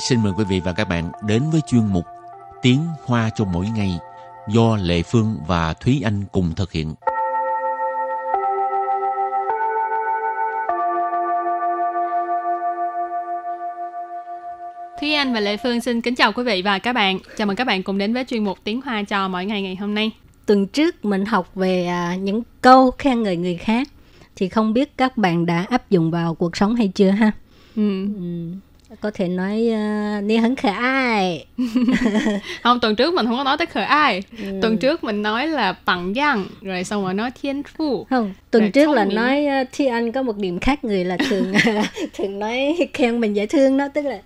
xin mời quý vị và các bạn đến với chuyên mục Tiếng Hoa cho mỗi ngày do Lệ Phương và Thúy Anh cùng thực hiện. Thúy Anh và Lệ Phương xin kính chào quý vị và các bạn. Chào mừng các bạn cùng đến với chuyên mục Tiếng Hoa cho mỗi ngày ngày hôm nay. Tuần trước mình học về à, những câu khen ngợi người khác thì không biết các bạn đã áp dụng vào cuộc sống hay chưa ha? Ừ. Ừ. Có thể nói uh, Ni hấn khờ ai. Không, tuần trước mình không có nói tới khờ ai. Ừ. Tuần trước mình nói là bằng giang, rồi xong rồi nói thiên phu. Không, tuần Rồi trước là minh. nói uh, Thi Anh có một điểm khác người là thường thường nói khen mình dễ thương đó, tức là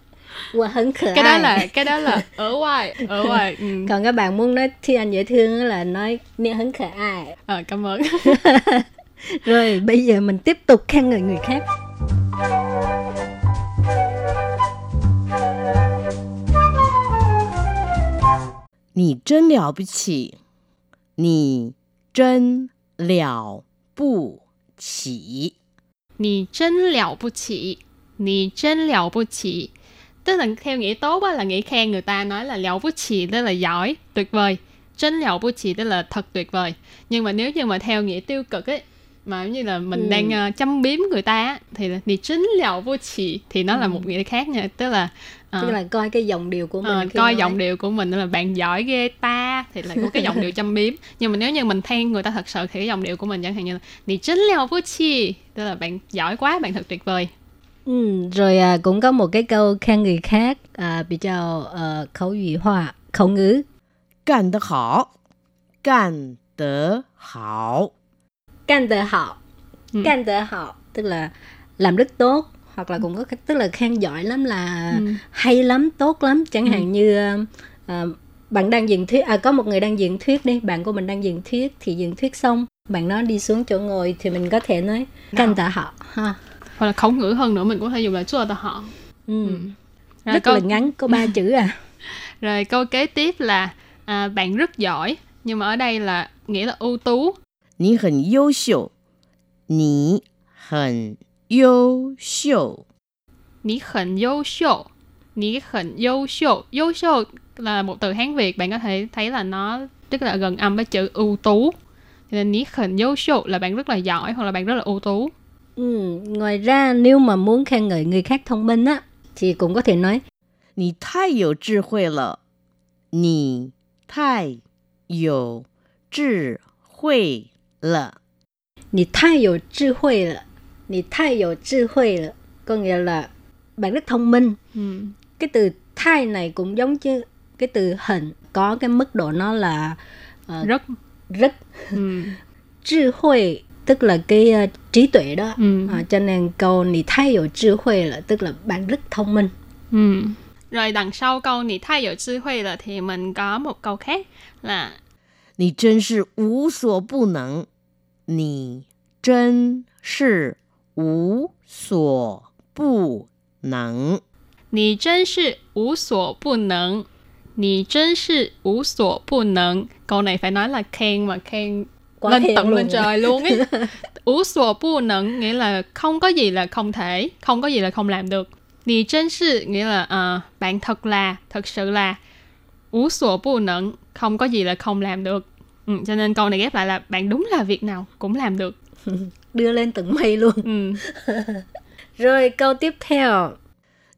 Wow, hấn khờ Cái đó là cái đó là ở ngoài, ở ngoài. Ừ. Còn các bạn muốn nói Thi Anh dễ thương là nói Ni hấn khờ ai. Ờ, cảm ơn. Rồi bây giờ mình tiếp tục khen ngợi người khác. 你真了不起，你真了不起。 Nì chân lẹo bù chỉ. Nì chân lẹo bù chỉ. Tức là theo nghĩa tốt á, là nghĩa khen người ta nói là lẹo bù chỉ tức là giỏi, tuyệt vời. Chân lẹo bù chỉ tức là thật tuyệt vời. Nhưng mà nếu như mà theo nghĩa tiêu cực ấy, mà giống như là mình Ừ. đang ờ, châm biếm người ta á, thì là nì chân lẹo bù chỉ thì nó là một nghĩa khác nha. Tức là à. tức ờ. là coi cái giọng điệu của mình à, coi nói. giọng điệu của mình là bạn giỏi ghê ta thì là có cái giọng điệu châm biếm. Nhưng mà nếu như mình than người ta thật sự thì cái giọng điệu của mình chẳng hạn như là đi chính leo bút chi tức là bạn giỏi quá bạn thật tuyệt vời. Ừ, rồi à, cũng có một cái câu khen người khác à, bị chào à, ờ, khẩu ủy hòa khẩu ngữ. Cản được hảo. Cản được hảo. Cản được hảo. Ừ. Cản được hảo tức là làm rất tốt hoặc là cũng có tức là khen giỏi lắm là ừ. hay lắm tốt lắm chẳng ừ. hạn như uh, bạn đang diễn thuyết à có một người đang diễn thuyết đi bạn của mình đang diễn thuyết thì diễn thuyết xong bạn nó đi xuống chỗ ngồi thì mình có thể nói khen tạ họ ha hoặc là khẩu ngữ hơn nữa mình có thể dùng là chua tạ họ ừ. ừ. Rất câu... là ngắn có ba chữ à rồi câu kế tiếp là à, bạn rất giỏi nhưng mà ở đây là nghĩa là ưu tú. Nǐ hěn yǒu xiǔ. Nǐ hěn 优秀， ní khẩn优秀ní khẩn优秀优秀là một từ Hán Việt bạn có thể thấy là nó tức là gần âm với chữ ưu tú Cho nên ní khẩn优秀là bạn rất là giỏi hoặc là bạn rất là ưu tú Ừ, ngoài ra nếu mà muốn khen ngợi người khác thông minh á thì cũng có thể nói 你太有智慧了，你太有智慧了。 Nì太有智慧了 Nì 太有智慧了Có nghĩa là bạn rất thông minh ừ. Cái từ thai này cũng giống như cái từ hình Có cái mức độ nó là ờ, rất rất ừ.智慧tức là cái ờ, trí tuệ đó Ừ. à, Cho nên câu nì 太有智慧了 Tức là bạn rất thông minh Ừ. rồi đằng sau câu nị thay有智慧了 thì mình có một câu khác là 你真是 无所不能，你真是无所不能。 Nì chân sự ú sổ bù nâng Nì chân sự ú sổ bù nâng Câu này phải nói là khen mà khen Quá lên khen tận luôn lên rồi. trời luôn ấy ú sổ bù nâng nghĩa là không có gì là không thể Không có gì là không làm được Nì chân sự nghĩa là ờ, bạn thật là, thật sự là ú sổ bù nâng Không có gì là không làm được ừ, Cho nên câu này ghép lại là bạn đúng là việc nào cũng làm được đưa lên tận mây luôn. Ừ. Rồi câu tiếp theo.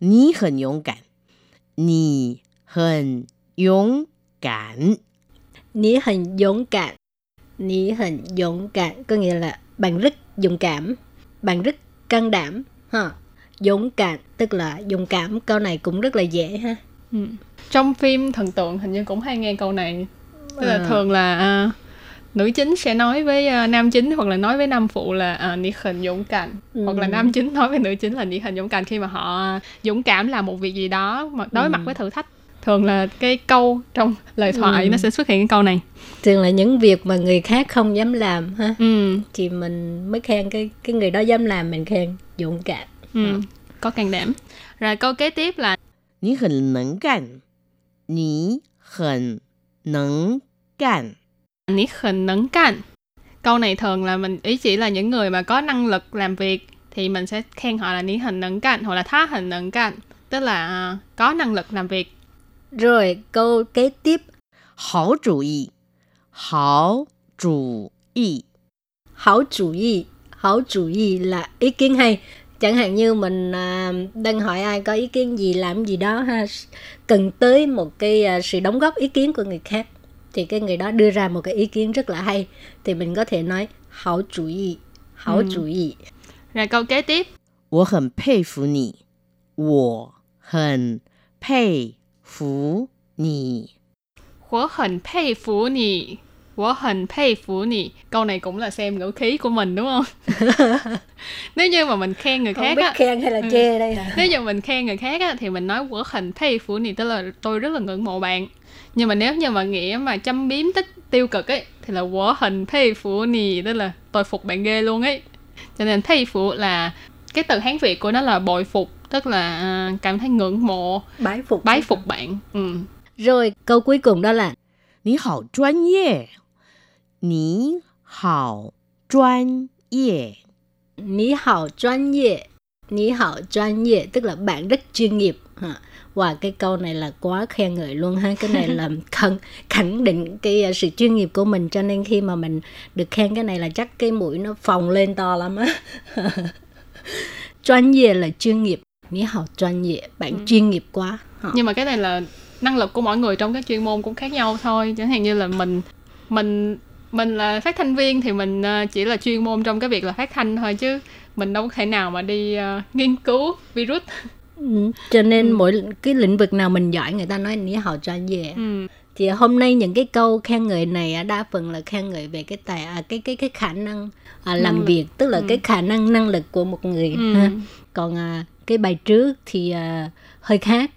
Nì hẳn dũng cảm. Nì hẳn dũng cảm. Nì hẳn dũng cảm. Nì hẳn dũng cảm. Có nghĩa là bạn rất dũng cảm. Bạn rất can đảm. Ha. Dũng cảm. Tức là dũng cảm. Câu này cũng rất là dễ ha. Ừ. Trong phim thần tượng hình như cũng hay nghe câu này. Tức là à. thường là... Uh, nữ chính sẽ nói với uh, nam chính hoặc là nói với nam phụ là ờ, uh, nicht hình dũng cảm ừ. hoặc là ừ. nam chính nói với nữ chính là nicht hình dũng cảm khi mà họ dũng cảm làm một việc gì đó mà đối ừ. mặt với thử thách thường là cái câu trong lời ừ. thoại ừ. nó sẽ xuất hiện cái câu này thường là những việc mà người khác không dám làm ha ừ. thì mình mới khen cái cái người đó dám làm mình khen dũng cảm ừ. ừ. có can đảm rồi câu kế tiếp là Nǐ hěn nén gàn. Nǐ hěn nén gàn. 你很能干。 nị hình nấn canh câu này thường là mình ý chỉ là những người mà có năng lực làm việc thì mình sẽ khen họ là ní hình nấn canh hoặc là thá hình nấn canh tức là à, có năng lực làm việc. Rồi câu kế tiếp 好主意，好主意， hảo chủ ý hảo chủ ý là ý kiến hay chẳng hạn như mình à, đang hỏi ai có ý kiến gì làm gì đó ha cần tới một cái à, sự đóng góp ý kiến của người khác thì cái người đó đưa ra một cái ý kiến rất là hay thì mình có thể nói hảo chủ ý hảo Ừ. chủ ý Rồi câu kế tiếp 我很佩服你，我很佩服你。 Wo hẳn佩服你 Wo hẳn佩服你Câu này cũng là xem ngữ khí của mình đúng không? Nếu như mà mình khen người khác á khen hay là Ừ. chê đây Nếu như mình khen người khác á, thì mình nói Wo hẳn佩服你Tức là tôi rất là ngưỡng mộ bạn Nhưng mà nếu như mà nghĩa mà châm biếm tích tiêu cực ấy Thì là Wo hẳn佩服你Tức là tôi phục bạn ghê luôn ấy Cho nên佩服là Cái từ Hán Việt của nó là bội phục Tức là à, cảm thấy ngưỡng mộ bái phục Bái phục bạn ừ. rồi câu cuối cùng đó là 你好专业， 你好专业。 Ní hào chuyên nghiệp Ní hào chuyên nghiệp Tức là bạn rất chuyên nghiệp ha. Và cái câu này là quá khen ngợi luôn ha Cái này là khẳng, khẳng định cái uh, sự chuyên nghiệp của mình Cho nên khi mà mình được khen cái này là chắc cái mũi nó phồng lên to lắm á Chuyên nghiệp là chuyên nghiệp Ní hào chuyên nghiệp Bạn chuyên nghiệp quá ha. nhưng mà cái này là năng lực của mỗi người trong các chuyên môn cũng khác nhau thôi chẳng hạn như là mình mình mình là phát thanh viên thì mình ờ, chỉ là chuyên môn trong cái việc là phát thanh thôi chứ mình đâu có thể nào mà đi ờ, nghiên cứu virus Ừ, Cho nên mỗi cái lĩnh vực nào mình giỏi Người ta nói ní hào chuyên nghiệp ừ. thì hôm nay những cái câu khen ngợi này đa phần là khen ngợi về cái tài à, cái cái cái khả năng à, làm Năng lực. việc tức là Ừ. cái khả năng năng lực của một người Ừ. ha. còn à, cái bài trước thì à, hơi khác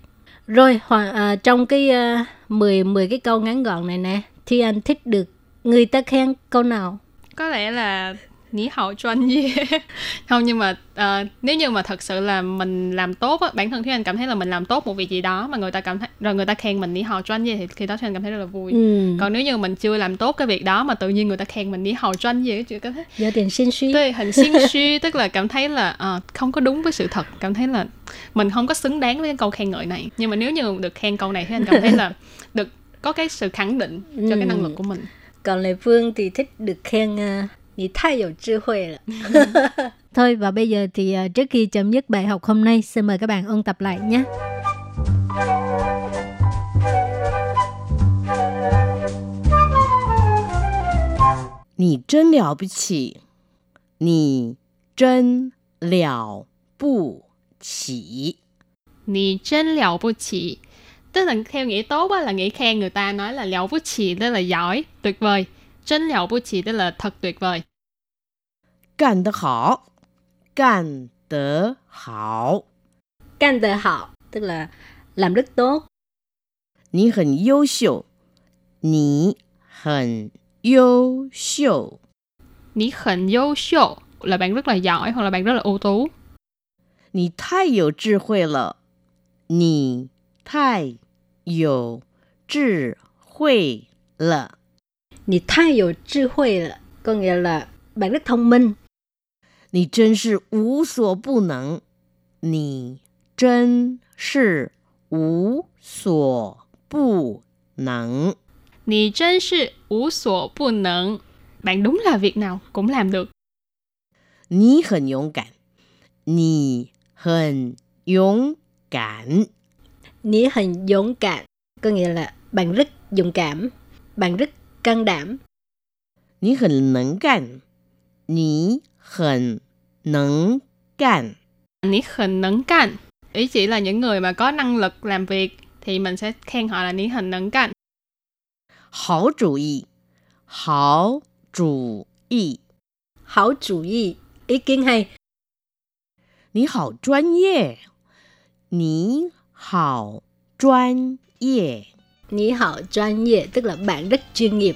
rồi à, trong cái à, 10 10 cái câu ngắn gọn này nè thì anh thích được người ta khen câu nào? Có lẽ là nghĩ hậu chuyên gì không nhưng mà ờ, nếu như mà thật sự là mình làm tốt á bản thân Thúy Anh cảm thấy là mình làm tốt một việc gì đó mà người ta cảm thấy rồi người ta khen mình nghĩ hậu chuyên gì thì khi đó Thúy Anh cảm thấy rất là vui. Ừ. còn nếu như mình chưa làm tốt cái việc đó mà tự nhiên người ta khen mình đi hậu chuyên gì chị cảm thấy? Do tiền xin suy. Tuy hình xin suy tức là cảm thấy là ờ, không có đúng với sự thật cảm thấy là mình không có xứng đáng với cái câu khen ngợi này. Nhưng mà nếu như được khen câu này thì anh cảm thấy là được có cái sự khẳng định cho cái năng lực của mình còn Lê phương thì thích được khen ờ, Nhi thay dầu trí huệ. Thôi và bây giờ thì ờ, trước khi chấm dứt bài học hôm nay, xin mời các bạn ôn tập lại nhé. Nì chân liao bù chỉ. Nì chân liao bù chỉ. Nì chân liao bù chỉ tức là theo nghĩa tốt á, là nghĩa khen người ta nói là liều bút chỉ tức là giỏi tuyệt vời. Chân liều bút chỉ tức là thật tuyệt vời. Càn đờ hảo Càn đờ hảo Càn đờ hảo tức là làm rất tốt. Nì hẳn yếu xiu. Nì hẳn yếu xiu. Nì hẳn yếu xiu là bạn rất là giỏi hoặc là bạn rất là ưu tú. Nì thai yếu trí huệ lợ. Nì thai 有智慧了， Nì太有智慧了 Có nghĩa là bạn rất thông minh 你真是无所不能，你真是无所不能。 Nì chân是无所不能 bạn đúng là việc nào cũng làm được 你很勇敢，你很勇敢， Ní hình dũng cảm, có nghĩa là bạn rất dũng cảm, bạn rất can đảm. Ní hình nâng cản. Ní hình nâng cản. Ní hình nâng cản. Ý chỉ là những người mà có năng lực làm việc thì mình sẽ khen họ là ní hình nâng cản. Hảo chủ ý. Hảo chủ ý. Hảo chủ ý. Ý kiến hay. Ní hảo chuyên nghiệp. Ní hảo chuyên nghiệp. Nhí hảo chuyên nghiệp tức là bạn rất chuyên nghiệp.